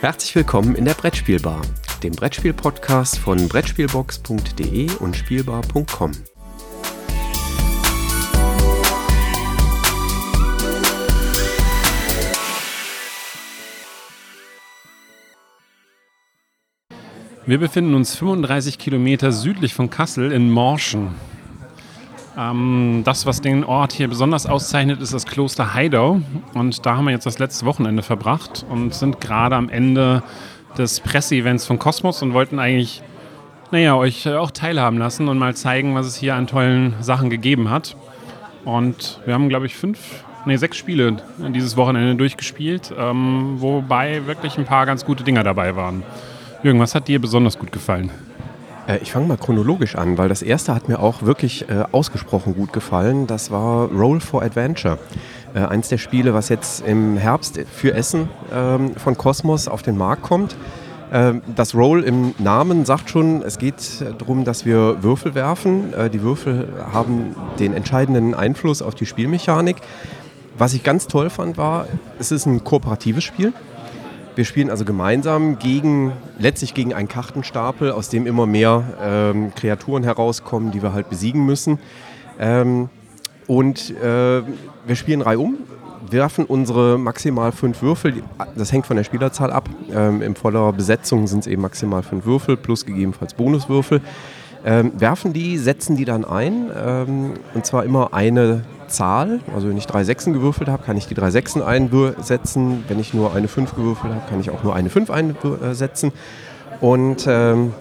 Herzlich willkommen in der Brettspielbar, dem Brettspiel-Podcast von Brettspielbox.de und Spielbar.com. Wir befinden uns 35 Kilometer südlich von Kassel in Morschen. Ähm, das, was den Ort hier besonders auszeichnet, ist das Kloster Heidau. Und da haben wir jetzt das letzte Wochenende verbracht und sind gerade am Ende des Presseevents von Kosmos und wollten eigentlich, naja, euch auch teilhaben lassen und mal zeigen, was es hier an tollen Sachen gegeben hat. Und wir haben, glaube ich, fünf, nee, sechs Spiele dieses Wochenende durchgespielt, ähm, wobei wirklich ein paar ganz gute Dinger dabei waren. Jürgen, was hat dir besonders gut gefallen? Äh, ich fange mal chronologisch an, weil das erste hat mir auch wirklich äh, ausgesprochen gut gefallen. Das war Roll for Adventure. Äh, eins der Spiele, was jetzt im Herbst für Essen ähm, von Cosmos auf den Markt kommt. Ähm, das Roll im Namen sagt schon, es geht darum, dass wir Würfel werfen. Äh, die Würfel haben den entscheidenden Einfluss auf die Spielmechanik. Was ich ganz toll fand, war, es ist ein kooperatives Spiel. Wir spielen also gemeinsam gegen, letztlich gegen einen Kartenstapel, aus dem immer mehr ähm, Kreaturen herauskommen, die wir halt besiegen müssen. Ähm, und äh, wir spielen reihum, werfen unsere maximal fünf Würfel, das hängt von der Spielerzahl ab. Ähm, in voller Besetzung sind es eben maximal fünf Würfel plus gegebenenfalls Bonuswürfel. Ähm, werfen die, setzen die dann ein, ähm, und zwar immer eine Zahl. Also wenn ich drei Sechsen gewürfelt habe, kann ich die drei Sechsen einsetzen. Wenn ich nur eine Fünf gewürfelt habe, kann ich auch nur eine Fünf einsetzen. Und ähm,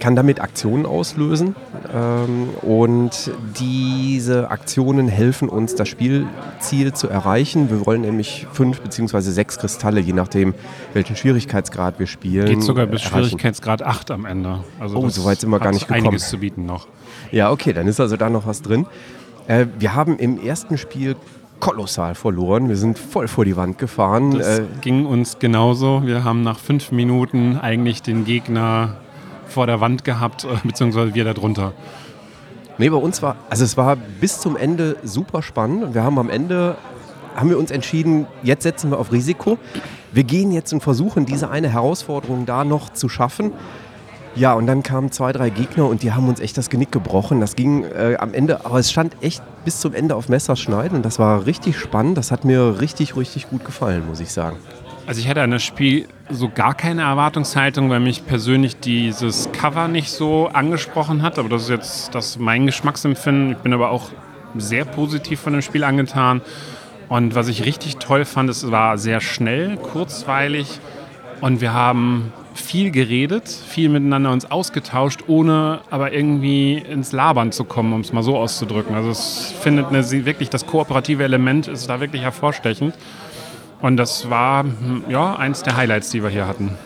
kann damit Aktionen auslösen. Ähm, und diese Aktionen helfen uns, das Spielziel zu erreichen. Wir wollen nämlich fünf bzw. sechs Kristalle, je nachdem, welchen Schwierigkeitsgrad wir spielen. Geht sogar bis erreichen. Schwierigkeitsgrad 8 am Ende. Also oh, so weit sind wir gar nicht gekommen. einiges zu bieten noch. Ja, okay, dann ist also da noch was drin. Äh, wir haben im ersten Spiel kolossal verloren. Wir sind voll vor die Wand gefahren. Das äh, ging uns genauso. Wir haben nach fünf Minuten eigentlich den Gegner vor der Wand gehabt, äh, beziehungsweise wir da drunter. Nee, bei uns war, also es war bis zum Ende super spannend. Wir haben am Ende, haben wir uns entschieden, jetzt setzen wir auf Risiko. Wir gehen jetzt und versuchen, diese eine Herausforderung da noch zu schaffen. Ja, und dann kamen zwei, drei Gegner und die haben uns echt das Genick gebrochen. Das ging äh, am Ende, aber es stand echt bis zum Ende auf Messerschneiden und das war richtig spannend. Das hat mir richtig, richtig gut gefallen, muss ich sagen. Also ich hatte an das Spiel so gar keine Erwartungshaltung, weil mich persönlich dieses Cover nicht so angesprochen hat. Aber das ist jetzt das mein Geschmacksempfinden. Ich bin aber auch sehr positiv von dem Spiel angetan. Und was ich richtig toll fand, es war sehr schnell, kurzweilig und wir haben viel geredet, viel miteinander uns ausgetauscht, ohne aber irgendwie ins Labern zu kommen, um es mal so auszudrücken. Also es findet eine, wirklich das kooperative Element ist da wirklich hervorstechend. Und das war hm, ja eins der Highlights, die wir hier hatten.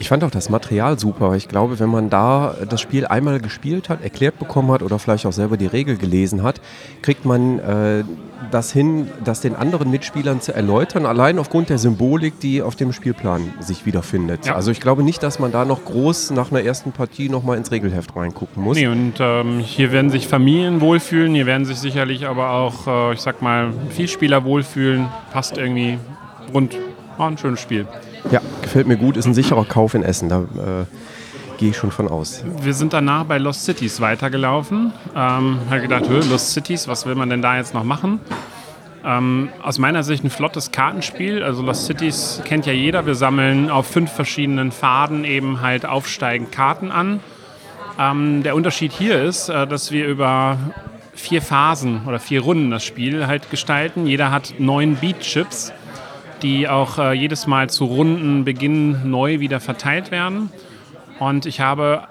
Ich fand auch das Material super. Ich glaube, wenn man da das Spiel einmal gespielt hat, erklärt bekommen hat oder vielleicht auch selber die Regel gelesen hat, kriegt man äh, das hin, das den anderen Mitspielern zu erläutern, allein aufgrund der Symbolik, die auf dem Spielplan sich wiederfindet. Ja. Also ich glaube nicht, dass man da noch groß nach einer ersten Partie nochmal ins Regelheft reingucken muss. Nee, und ähm, hier werden sich Familien wohlfühlen, hier werden sich sicherlich aber auch, äh, ich sag mal, Vielspieler wohlfühlen. Passt irgendwie rund. War ein schönes Spiel. Ja, gefällt mir gut, ist ein sicherer Kauf in Essen. Da äh, gehe ich schon von aus. Wir sind danach bei Lost Cities weitergelaufen. Ähm, habe gedacht, Lost Cities, was will man denn da jetzt noch machen? Ähm, aus meiner Sicht ein flottes Kartenspiel. Also Lost Cities kennt ja jeder. Wir sammeln auf fünf verschiedenen Pfaden eben halt aufsteigend Karten an. Ähm, der Unterschied hier ist, äh, dass wir über vier Phasen oder vier Runden das Spiel halt gestalten. Jeder hat neun Beat-Chips die auch äh, jedes Mal zu Rundenbeginn neu wieder verteilt werden. Und ich habe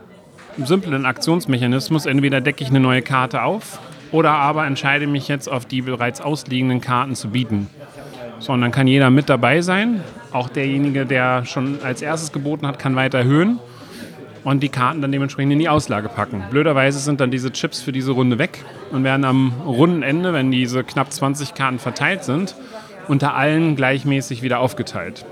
einen simplen Aktionsmechanismus. Entweder decke ich eine neue Karte auf oder aber entscheide mich jetzt auf die bereits ausliegenden Karten zu bieten. So, und dann kann jeder mit dabei sein. Auch derjenige, der schon als erstes geboten hat, kann weiter erhöhen und die Karten dann dementsprechend in die Auslage packen. Blöderweise sind dann diese Chips für diese Runde weg und werden am Rundenende, wenn diese knapp 20 Karten verteilt sind, unter allen gleichmäßig wieder aufgeteilt.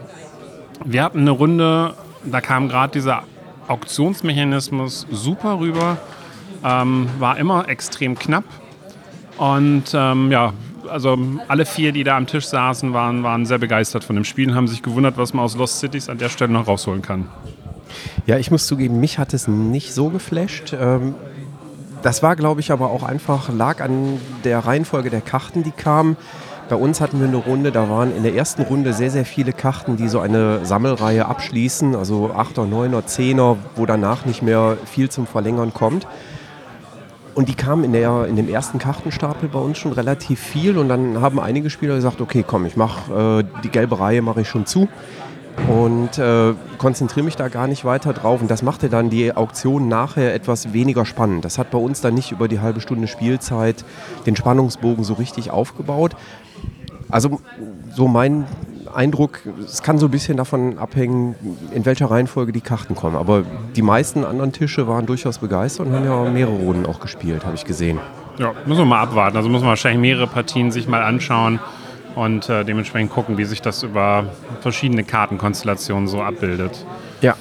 Wir hatten eine Runde, da kam gerade dieser Auktionsmechanismus super rüber, ähm, war immer extrem knapp und ähm, ja, also alle vier, die da am Tisch saßen, waren, waren sehr begeistert von dem Spiel und haben sich gewundert, was man aus Lost Cities an der Stelle noch rausholen kann. Ja, ich muss zugeben, mich hat es nicht so geflasht. Ähm, das war, glaube ich, aber auch einfach, lag an der Reihenfolge der Karten, die kamen. Bei uns hatten wir eine Runde, da waren in der ersten Runde sehr, sehr viele Karten, die so eine Sammelreihe abschließen, also 8er, 9er, 10er, wo danach nicht mehr viel zum Verlängern kommt. Und die kamen in, der, in dem ersten Kartenstapel bei uns schon relativ viel und dann haben einige Spieler gesagt, okay, komm, ich mache äh, die gelbe Reihe mache ich schon zu und äh, konzentriere mich da gar nicht weiter drauf. Und das machte dann die Auktion nachher etwas weniger spannend. Das hat bei uns dann nicht über die halbe Stunde Spielzeit den Spannungsbogen so richtig aufgebaut. Also so mein Eindruck, es kann so ein bisschen davon abhängen, in welcher Reihenfolge die Karten kommen. Aber die meisten anderen Tische waren durchaus begeistert und haben ja mehrere Runden auch gespielt, habe ich gesehen. Ja, müssen wir mal abwarten. Also muss man wahrscheinlich mehrere Partien sich mal anschauen und äh, dementsprechend gucken, wie sich das über verschiedene Kartenkonstellationen so abbildet. Ja.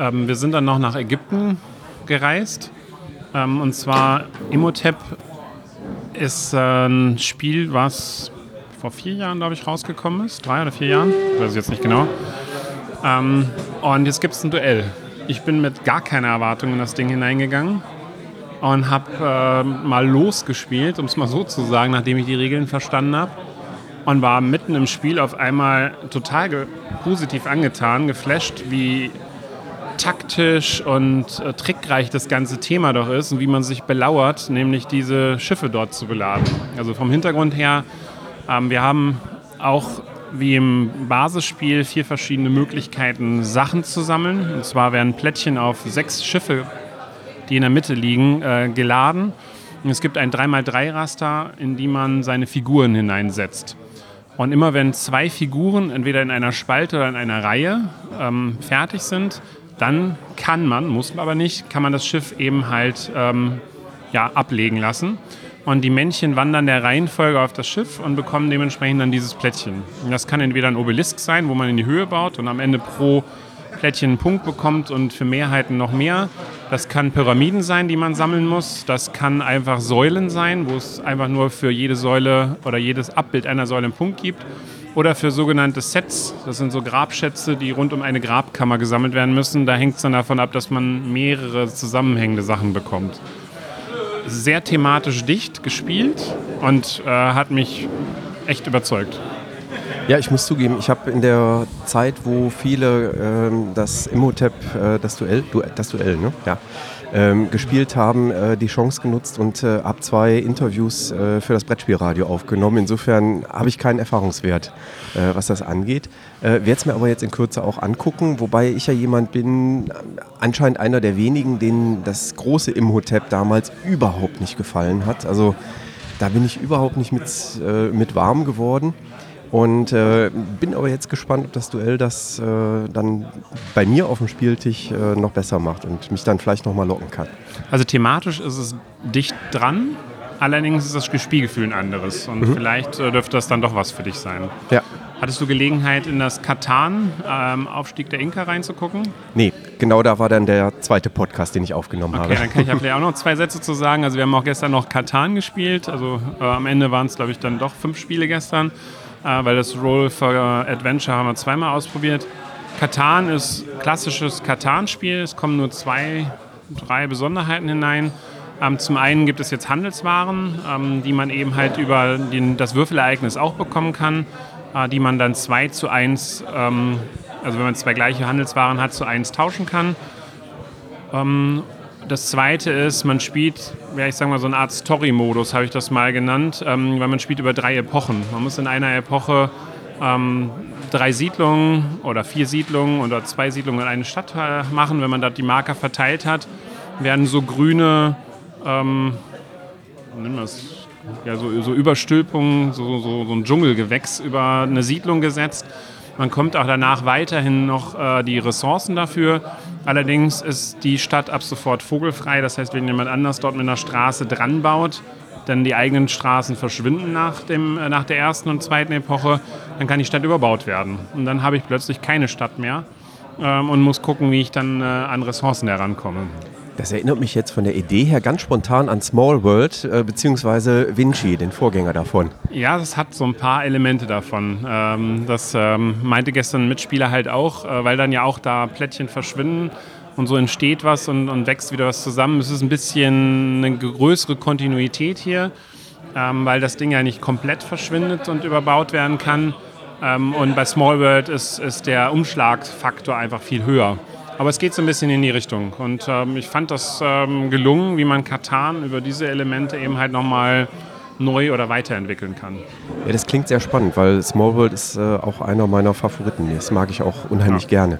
Ähm, wir sind dann noch nach Ägypten gereist. Ähm, und zwar Imhotep ist äh, ein Spiel, was vor vier Jahren, glaube ich, rausgekommen ist. Drei oder vier Jahren, weiß ich jetzt nicht genau. Ähm, und jetzt gibt es ein Duell. Ich bin mit gar keiner Erwartung in das Ding hineingegangen und habe äh, mal losgespielt, um es mal so zu sagen, nachdem ich die Regeln verstanden habe. Und war mitten im Spiel auf einmal total positiv angetan, geflasht, wie taktisch und äh, trickreich das ganze Thema doch ist und wie man sich belauert, nämlich diese Schiffe dort zu beladen. Also vom Hintergrund her ähm, wir haben auch wie im Basisspiel vier verschiedene Möglichkeiten, Sachen zu sammeln. Und zwar werden Plättchen auf sechs Schiffe, die in der Mitte liegen, äh, geladen. Und es gibt ein 3x3-Raster, in die man seine Figuren hineinsetzt. Und immer wenn zwei Figuren entweder in einer Spalte oder in einer Reihe ähm, fertig sind, dann kann man, muss man aber nicht, kann man das Schiff eben halt ähm, ja, ablegen lassen. Und die Männchen wandern der Reihenfolge auf das Schiff und bekommen dementsprechend dann dieses Plättchen. Und das kann entweder ein Obelisk sein, wo man in die Höhe baut und am Ende pro Plättchen einen Punkt bekommt und für Mehrheiten noch mehr. Das kann Pyramiden sein, die man sammeln muss. Das kann einfach Säulen sein, wo es einfach nur für jede Säule oder jedes Abbild einer Säule einen Punkt gibt. Oder für sogenannte Sets. Das sind so Grabschätze, die rund um eine Grabkammer gesammelt werden müssen. Da hängt es dann davon ab, dass man mehrere zusammenhängende Sachen bekommt sehr thematisch dicht gespielt und äh, hat mich echt überzeugt. Ja, ich muss zugeben, ich habe in der Zeit, wo viele ähm, das Imhotep, äh, das Duell, du, das Duell, ne? Ja, ähm, gespielt haben, äh, die Chance genutzt und äh, habe zwei Interviews äh, für das Brettspielradio aufgenommen. Insofern habe ich keinen Erfahrungswert, äh, was das angeht. Äh, Werde es mir aber jetzt in Kürze auch angucken, wobei ich ja jemand bin, anscheinend einer der wenigen, denen das große Imhotep damals überhaupt nicht gefallen hat. Also da bin ich überhaupt nicht mit, äh, mit warm geworden. Und äh, bin aber jetzt gespannt, ob das Duell das äh, dann bei mir auf dem Spieltisch äh, noch besser macht und mich dann vielleicht nochmal locken kann. Also thematisch ist es dicht dran, allerdings ist das Spielgefühl ein anderes. Und mhm. vielleicht äh, dürfte das dann doch was für dich sein. Ja. Hattest du Gelegenheit, in das Katan ähm, Aufstieg der Inka reinzugucken? Nee, genau da war dann der zweite Podcast, den ich aufgenommen okay, habe. Okay, dann kann ich ja vielleicht auch noch zwei Sätze zu sagen. Also wir haben auch gestern noch Katan gespielt. Also äh, am Ende waren es, glaube ich, dann doch fünf Spiele gestern weil das Roll for Adventure haben wir zweimal ausprobiert. Katan ist klassisches Katan-Spiel. Es kommen nur zwei, drei Besonderheiten hinein. Ähm, zum einen gibt es jetzt Handelswaren, ähm, die man eben halt über den, das Würfelereignis auch bekommen kann, äh, die man dann 2 zu 1, ähm, also wenn man zwei gleiche Handelswaren hat, zu 1 tauschen kann. Das zweite ist, man spielt, ja, ich sage mal, so eine Art Story-Modus, habe ich das mal genannt, ähm, weil man spielt über drei Epochen. Man muss in einer Epoche ähm, drei Siedlungen oder vier Siedlungen oder zwei Siedlungen in eine Stadt äh, machen. Wenn man da die Marker verteilt hat, werden so grüne, ähm, ja, so, so Überstülpungen, so, so, so ein Dschungelgewächs über eine Siedlung gesetzt. Man kommt auch danach weiterhin noch äh, die Ressourcen dafür. Allerdings ist die Stadt ab sofort vogelfrei. Das heißt, wenn jemand anders dort mit einer Straße dran baut, dann die eigenen Straßen verschwinden nach, dem, äh, nach der ersten und zweiten Epoche, dann kann die Stadt überbaut werden. Und dann habe ich plötzlich keine Stadt mehr ähm, und muss gucken, wie ich dann äh, an Ressourcen herankomme. Das erinnert mich jetzt von der Idee her ganz spontan an Small World äh, bzw. Vinci, den Vorgänger davon. Ja, das hat so ein paar Elemente davon. Ähm, das ähm, meinte gestern ein Mitspieler halt auch, äh, weil dann ja auch da Plättchen verschwinden und so entsteht was und, und wächst wieder was zusammen. Es ist ein bisschen eine größere Kontinuität hier, ähm, weil das Ding ja nicht komplett verschwindet und überbaut werden kann. Ähm, und bei Small World ist, ist der Umschlagsfaktor einfach viel höher. Aber es geht so ein bisschen in die Richtung. Und ähm, ich fand das ähm, gelungen, wie man Katan über diese Elemente eben halt nochmal neu oder weiterentwickeln kann. Ja, das klingt sehr spannend, weil Small World ist äh, auch einer meiner Favoriten. Das mag ich auch unheimlich ja. gerne.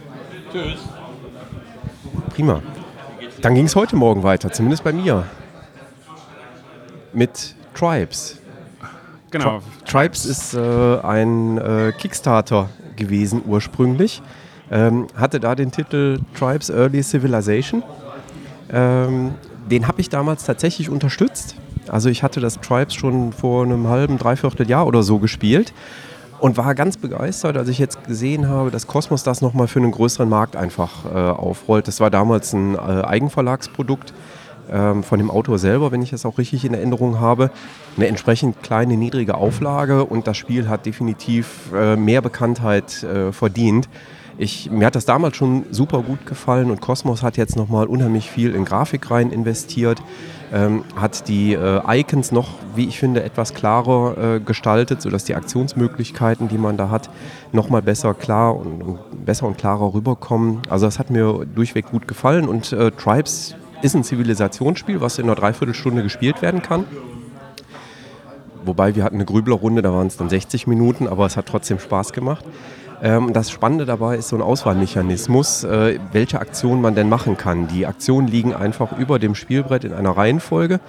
Tschüss. Prima. Dann ging es heute Morgen weiter, zumindest bei mir. Mit Tribes. Genau. Tri Tribes ist äh, ein äh, Kickstarter gewesen ursprünglich. Ähm, hatte da den Titel Tribes Early Civilization. Ähm, den habe ich damals tatsächlich unterstützt. Also ich hatte das Tribes schon vor einem halben, dreiviertel Jahr oder so gespielt und war ganz begeistert, als ich jetzt gesehen habe, dass Cosmos das nochmal für einen größeren Markt einfach äh, aufrollt. Das war damals ein äh, Eigenverlagsprodukt ähm, von dem Autor selber, wenn ich es auch richtig in Erinnerung habe. Eine entsprechend kleine, niedrige Auflage und das Spiel hat definitiv äh, mehr Bekanntheit äh, verdient. Ich, mir hat das damals schon super gut gefallen und Cosmos hat jetzt nochmal unheimlich viel in Grafik rein investiert, ähm, hat die äh, Icons noch, wie ich finde, etwas klarer äh, gestaltet, sodass die Aktionsmöglichkeiten, die man da hat, nochmal besser klar und, und, besser und klarer rüberkommen. Also das hat mir durchweg gut gefallen und äh, Tribes ist ein Zivilisationsspiel, was in einer Dreiviertelstunde gespielt werden kann. Wobei wir hatten eine Grüblerrunde, da waren es dann 60 Minuten, aber es hat trotzdem Spaß gemacht. Ähm, das Spannende dabei ist so ein Auswahlmechanismus, äh, welche Aktionen man denn machen kann. Die Aktionen liegen einfach über dem Spielbrett in einer Reihenfolge.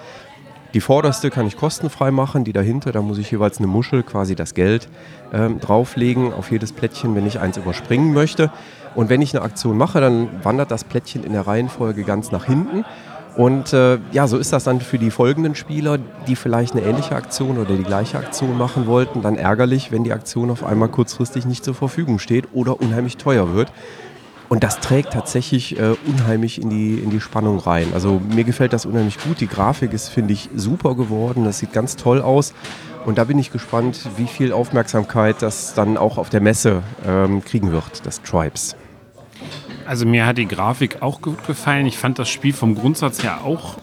Die vorderste kann ich kostenfrei machen, die dahinter, da muss ich jeweils eine Muschel, quasi das Geld, ähm, drauflegen auf jedes Plättchen, wenn ich eins überspringen möchte. Und wenn ich eine Aktion mache, dann wandert das Plättchen in der Reihenfolge ganz nach hinten. Und äh, ja, so ist das dann für die folgenden Spieler, die vielleicht eine ähnliche Aktion oder die gleiche Aktion machen wollten, dann ärgerlich, wenn die Aktion auf einmal kurzfristig nicht zur Verfügung steht oder unheimlich teuer wird. Und das trägt tatsächlich äh, unheimlich in die, in die Spannung rein. Also mir gefällt das unheimlich gut. Die Grafik ist, finde ich, super geworden. Das sieht ganz toll aus. Und da bin ich gespannt, wie viel Aufmerksamkeit das dann auch auf der Messe ähm, kriegen wird, das Tribes. Also mir hat die Grafik auch gut gefallen. Ich fand das Spiel vom Grundsatz her auch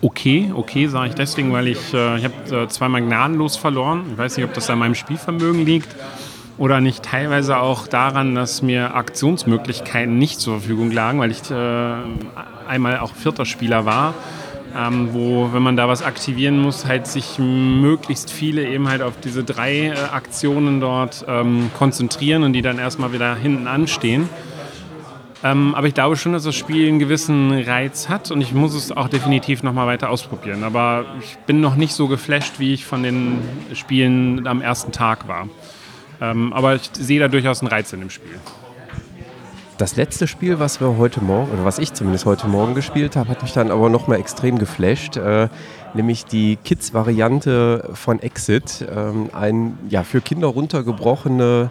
okay. Okay sage ich deswegen, weil ich, äh, ich habe äh, zweimal gnadenlos verloren. Ich weiß nicht, ob das an meinem Spielvermögen liegt oder nicht teilweise auch daran, dass mir Aktionsmöglichkeiten nicht zur Verfügung lagen, weil ich äh, einmal auch vierter Spieler war. Ähm, wo, wenn man da was aktivieren muss, halt sich möglichst viele eben halt auf diese drei äh, Aktionen dort ähm, konzentrieren und die dann erstmal wieder hinten anstehen. Ähm, aber ich glaube schon, dass das Spiel einen gewissen Reiz hat und ich muss es auch definitiv nochmal weiter ausprobieren. Aber ich bin noch nicht so geflasht, wie ich von den Spielen am ersten Tag war. Ähm, aber ich sehe da durchaus einen Reiz in dem Spiel. Das letzte Spiel, was wir heute Morgen, oder was ich zumindest heute Morgen gespielt habe, hat mich dann aber nochmal extrem geflasht. Äh, nämlich die Kids-Variante von Exit. Ähm, ein ja, für Kinder runtergebrochene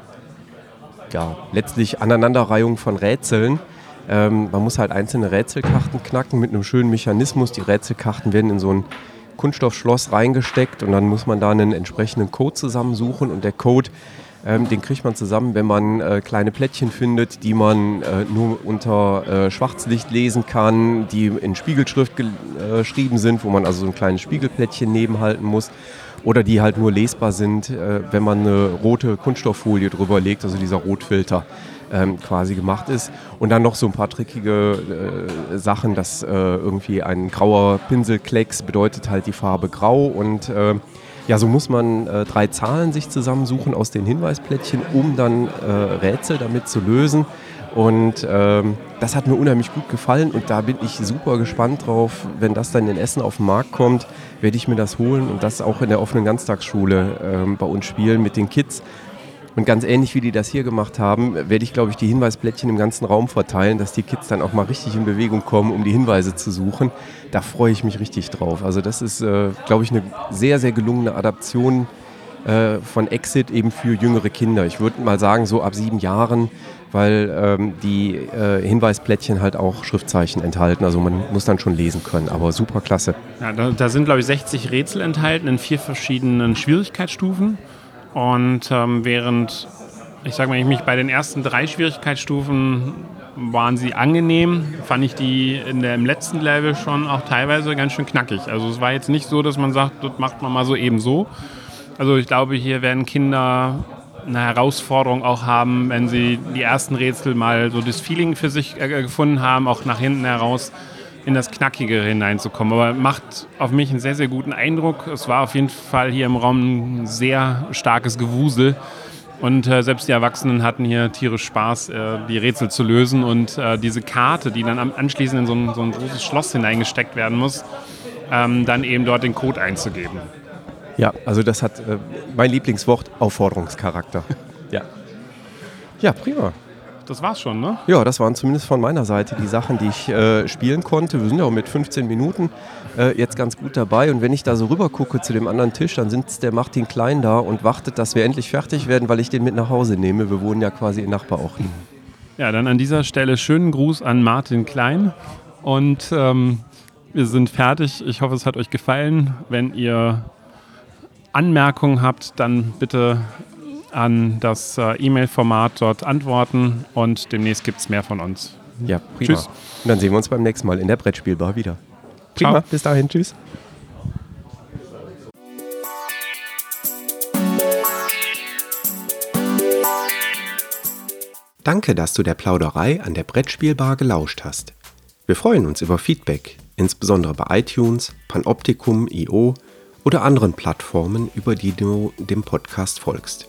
ja, letztlich Aneinanderreihung von Rätseln. Ähm, man muss halt einzelne Rätselkarten knacken mit einem schönen Mechanismus. Die Rätselkarten werden in so ein Kunststoffschloss reingesteckt und dann muss man da einen entsprechenden Code zusammensuchen und der Code, ähm, den kriegt man zusammen, wenn man äh, kleine Plättchen findet, die man äh, nur unter äh, Schwarzlicht lesen kann, die in Spiegelschrift äh, geschrieben sind, wo man also so ein kleines Spiegelplättchen nebenhalten muss oder die halt nur lesbar sind, äh, wenn man eine rote Kunststofffolie drüber legt, also dieser Rotfilter ähm, quasi gemacht ist. Und dann noch so ein paar trickige äh, Sachen, dass äh, irgendwie ein grauer Pinselklecks bedeutet halt die Farbe grau und äh, ja, so muss man äh, drei Zahlen sich zusammensuchen aus den Hinweisplättchen, um dann äh, Rätsel damit zu lösen. Und ähm, das hat mir unheimlich gut gefallen und da bin ich super gespannt drauf. Wenn das dann in Essen auf den Markt kommt, werde ich mir das holen und das auch in der offenen Ganztagsschule ähm, bei uns spielen mit den Kids. Und ganz ähnlich wie die das hier gemacht haben, werde ich, glaube ich, die Hinweisplättchen im ganzen Raum verteilen, dass die Kids dann auch mal richtig in Bewegung kommen, um die Hinweise zu suchen. Da freue ich mich richtig drauf. Also das ist, äh, glaube ich, eine sehr, sehr gelungene Adaption äh, von Exit eben für jüngere Kinder. Ich würde mal sagen, so ab sieben Jahren, weil ähm, die äh, Hinweisplättchen halt auch Schriftzeichen enthalten. Also man muss dann schon lesen können, aber super klasse. Ja, da, da sind, glaube ich, 60 Rätsel enthalten in vier verschiedenen Schwierigkeitsstufen. Und ähm, während, ich sage mal, ich mich bei den ersten drei Schwierigkeitsstufen waren sie angenehm, fand ich die in der, im letzten Level schon auch teilweise ganz schön knackig. Also es war jetzt nicht so, dass man sagt, das macht man mal so eben so. Also ich glaube, hier werden Kinder eine Herausforderung auch haben, wenn sie die ersten Rätsel mal so das Feeling für sich äh, gefunden haben, auch nach hinten heraus in das Knackige hineinzukommen. Aber macht auf mich einen sehr, sehr guten Eindruck. Es war auf jeden Fall hier im Raum ein sehr starkes Gewusel. Und äh, selbst die Erwachsenen hatten hier tierisch Spaß, äh, die Rätsel zu lösen. Und äh, diese Karte, die dann anschließend in so ein, so ein großes Schloss hineingesteckt werden muss, ähm, dann eben dort den Code einzugeben. Ja, also das hat äh, mein Lieblingswort Aufforderungscharakter. ja. Ja, prima. Das war's schon, ne? Ja, das waren zumindest von meiner Seite die Sachen, die ich äh, spielen konnte. Wir sind ja auch mit 15 Minuten äh, jetzt ganz gut dabei. Und wenn ich da so rüber gucke zu dem anderen Tisch, dann sitzt der Martin Klein da und wartet, dass wir endlich fertig werden, weil ich den mit nach Hause nehme. Wir wohnen ja quasi in Nachbarorten. Ja, dann an dieser Stelle schönen Gruß an Martin Klein. Und ähm, wir sind fertig. Ich hoffe, es hat euch gefallen. Wenn ihr Anmerkungen habt, dann bitte an das äh, E-Mail-Format dort antworten und demnächst gibt es mehr von uns. Ja, prima. Tschüss. Und dann sehen wir uns beim nächsten Mal in der Brettspielbar wieder. Prima, Ciao. bis dahin, tschüss. Danke, dass du der Plauderei an der Brettspielbar gelauscht hast. Wir freuen uns über Feedback, insbesondere bei iTunes, Panoptikum, IO oder anderen Plattformen, über die du dem Podcast folgst.